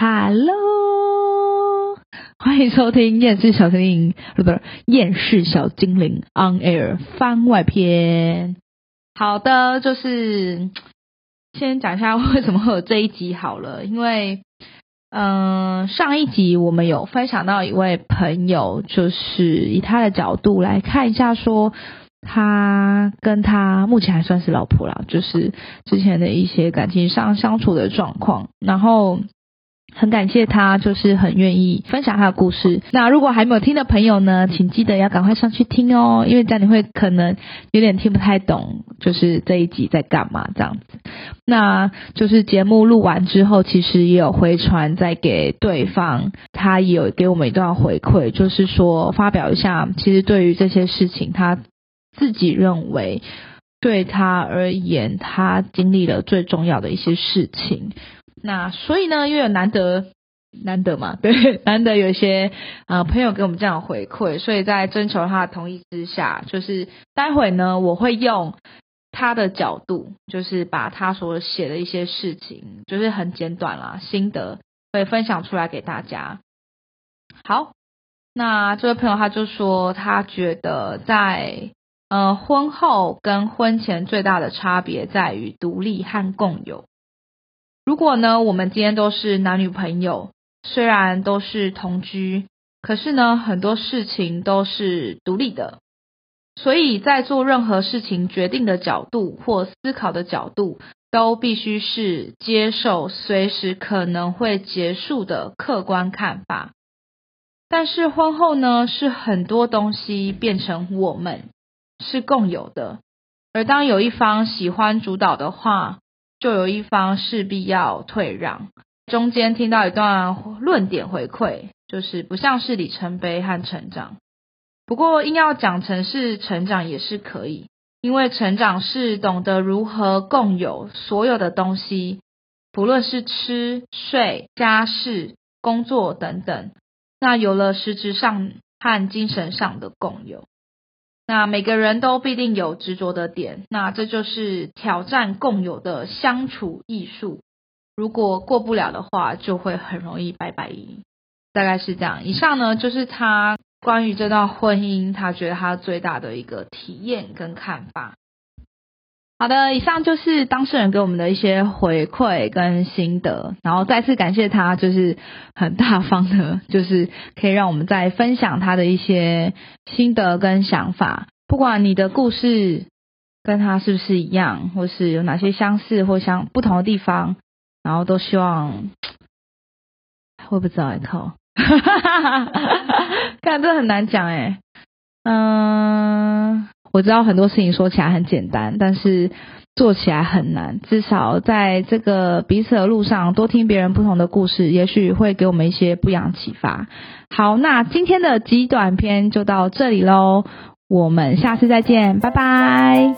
Hello，欢迎收听《厌世小精灵》，不是《厌世小精灵》On Air 番外篇。好的，就是先讲一下为什么会有这一集好了，因为嗯，上一集我们有分享到一位朋友，就是以他的角度来看一下，说他跟他目前还算是老婆啦，就是之前的一些感情上相处的状况，然后。很感谢他，就是很愿意分享他的故事。那如果还没有听的朋友呢，请记得要赶快上去听哦，因为这样你会可能有点听不太懂，就是这一集在干嘛这样子。那就是节目录完之后，其实也有回传再给对方，他也有给我们一段回馈，就是说发表一下，其实对于这些事情，他自己认为对他而言，他经历了最重要的一些事情。那所以呢，因为难得难得嘛，对，难得有一些呃朋友给我们这样回馈，所以在征求他的同意之下，就是待会呢，我会用他的角度，就是把他所写的一些事情，就是很简短啦，心得会分享出来给大家。好，那这位朋友他就说，他觉得在呃婚后跟婚前最大的差别在于独立和共有。如果呢，我们今天都是男女朋友，虽然都是同居，可是呢，很多事情都是独立的，所以在做任何事情决定的角度或思考的角度，都必须是接受随时可能会结束的客观看法。但是婚后呢，是很多东西变成我们是共有的，而当有一方喜欢主导的话。就有一方势必要退让。中间听到一段论点回馈，就是不像是里程碑和成长。不过硬要讲成是成长也是可以，因为成长是懂得如何共有所有的东西，不论是吃、睡、家事、工作等等。那有了实质上和精神上的共有。那每个人都必定有执着的点，那这就是挑战共有的相处艺术。如果过不了的话，就会很容易拜拜。大概是这样。以上呢，就是他关于这段婚姻，他觉得他最大的一个体验跟看法。好的，以上就是当事人给我们的一些回馈跟心得，然后再次感谢他，就是很大方的，就是可以让我们再分享他的一些心得跟想法。不管你的故事跟他是不是一样，或是有哪些相似或相不同的地方，然后都希望，会不知道哎靠，看这很难讲哎，嗯。我知道很多事情说起来很简单，但是做起来很难。至少在这个彼此的路上，多听别人不同的故事，也许会给我们一些不一样启发。好，那今天的极短片就到这里喽，我们下次再见，拜拜。